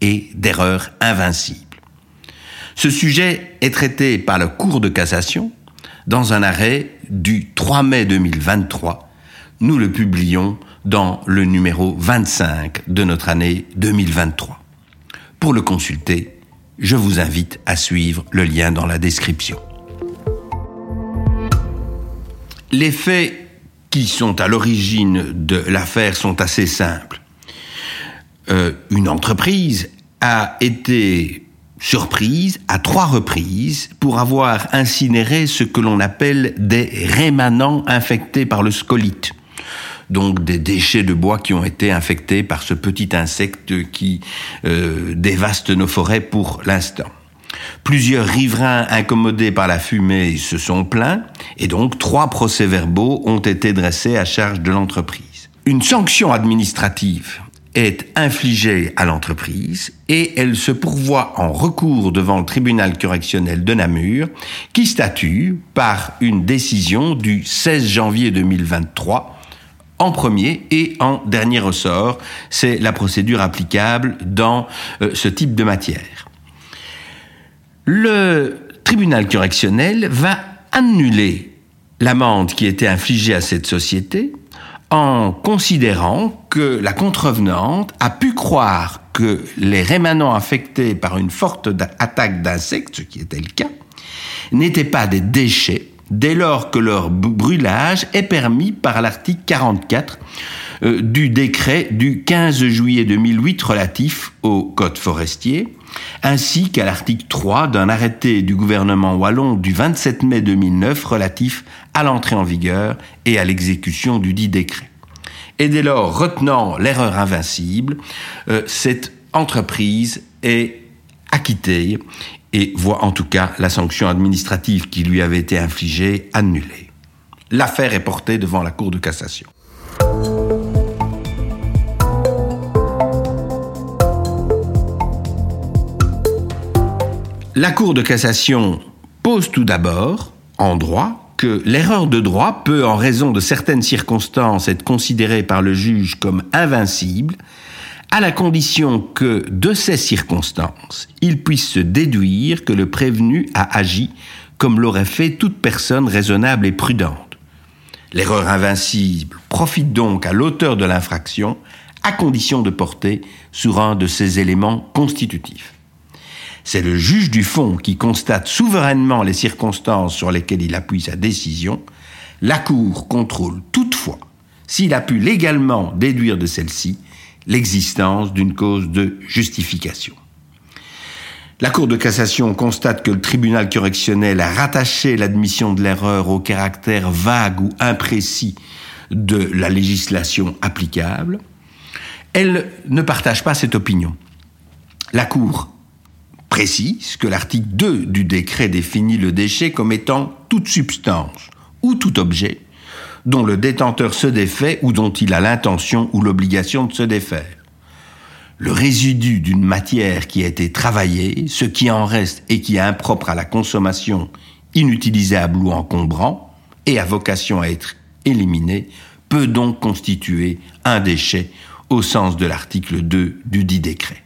et d'erreurs invincibles. Ce sujet est traité par la Cour de cassation dans un arrêt du 3 mai 2023. Nous le publions dans le numéro 25 de notre année 2023. Pour le consulter, je vous invite à suivre le lien dans la description. Les faits qui sont à l'origine de l'affaire sont assez simples. Euh, une entreprise a été surprise à trois reprises pour avoir incinéré ce que l'on appelle des rémanents infectés par le scolite. Donc des déchets de bois qui ont été infectés par ce petit insecte qui euh, dévaste nos forêts pour l'instant. Plusieurs riverains incommodés par la fumée se sont plaints et donc trois procès-verbaux ont été dressés à charge de l'entreprise. Une sanction administrative est infligée à l'entreprise et elle se pourvoit en recours devant le tribunal correctionnel de Namur qui statue par une décision du 16 janvier 2023 en premier et en dernier ressort. C'est la procédure applicable dans euh, ce type de matière le tribunal correctionnel va annuler l'amende qui était infligée à cette société en considérant que la contrevenante a pu croire que les rémanents affectés par une forte attaque d'insectes, ce qui était le cas, n'étaient pas des déchets dès lors que leur brûlage est permis par l'article 44 euh, du décret du 15 juillet 2008 relatif au code forestier, ainsi qu'à l'article 3 d'un arrêté du gouvernement wallon du 27 mai 2009 relatif à l'entrée en vigueur et à l'exécution du dit décret. Et dès lors, retenant l'erreur invincible, euh, cette entreprise est acquittée et voit en tout cas la sanction administrative qui lui avait été infligée annulée. L'affaire est portée devant la Cour de cassation. La Cour de cassation pose tout d'abord, en droit, que l'erreur de droit peut, en raison de certaines circonstances, être considérée par le juge comme invincible, à la condition que, de ces circonstances, il puisse se déduire que le prévenu a agi comme l'aurait fait toute personne raisonnable et prudente. L'erreur invincible profite donc à l'auteur de l'infraction, à condition de porter sur un de ces éléments constitutifs. C'est le juge du fond qui constate souverainement les circonstances sur lesquelles il appuie sa décision. La Cour contrôle toutefois s'il a pu légalement déduire de celle-ci l'existence d'une cause de justification. La Cour de cassation constate que le tribunal correctionnel a rattaché l'admission de l'erreur au caractère vague ou imprécis de la législation applicable. Elle ne partage pas cette opinion. La Cour précise que l'article 2 du décret définit le déchet comme étant toute substance ou tout objet dont le détenteur se défait ou dont il a l'intention ou l'obligation de se défaire. Le résidu d'une matière qui a été travaillée, ce qui en reste et qui est impropre à la consommation, inutilisable ou encombrant, et a vocation à être éliminé, peut donc constituer un déchet au sens de l'article 2 du dit décret.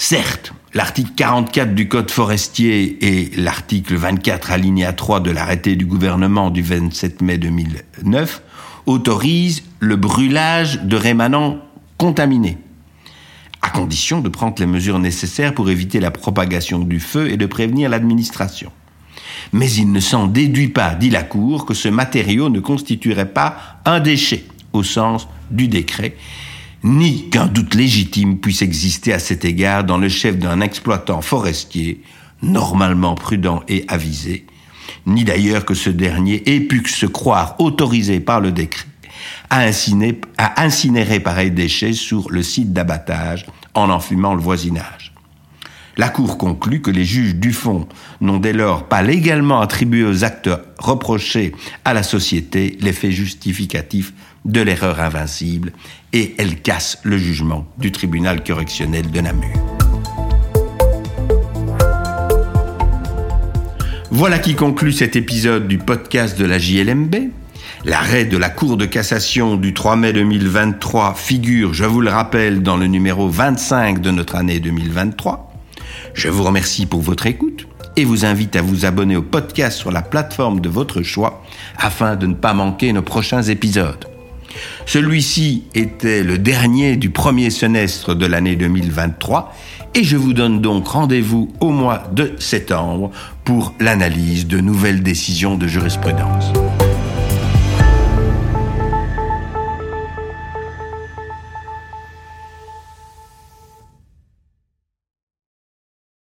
Certes, l'article 44 du Code forestier et l'article 24 alinéa 3 de l'arrêté du gouvernement du 27 mai 2009 autorisent le brûlage de rémanents contaminés, à condition de prendre les mesures nécessaires pour éviter la propagation du feu et de prévenir l'administration. Mais il ne s'en déduit pas, dit la Cour, que ce matériau ne constituerait pas un déchet au sens du décret ni qu'un doute légitime puisse exister à cet égard dans le chef d'un exploitant forestier, normalement prudent et avisé, ni d'ailleurs que ce dernier ait pu se croire autorisé par le décret à incinérer, à incinérer pareils déchets sur le site d'abattage en enfumant le voisinage. La Cour conclut que les juges du fond n'ont dès lors pas légalement attribué aux actes reprochés à la société l'effet justificatif de l'erreur invincible et elle casse le jugement du tribunal correctionnel de Namur. Voilà qui conclut cet épisode du podcast de la JLMB. L'arrêt de la Cour de cassation du 3 mai 2023 figure, je vous le rappelle, dans le numéro 25 de notre année 2023. Je vous remercie pour votre écoute et vous invite à vous abonner au podcast sur la plateforme de votre choix afin de ne pas manquer nos prochains épisodes. Celui-ci était le dernier du premier semestre de l'année 2023 et je vous donne donc rendez-vous au mois de septembre pour l'analyse de nouvelles décisions de jurisprudence.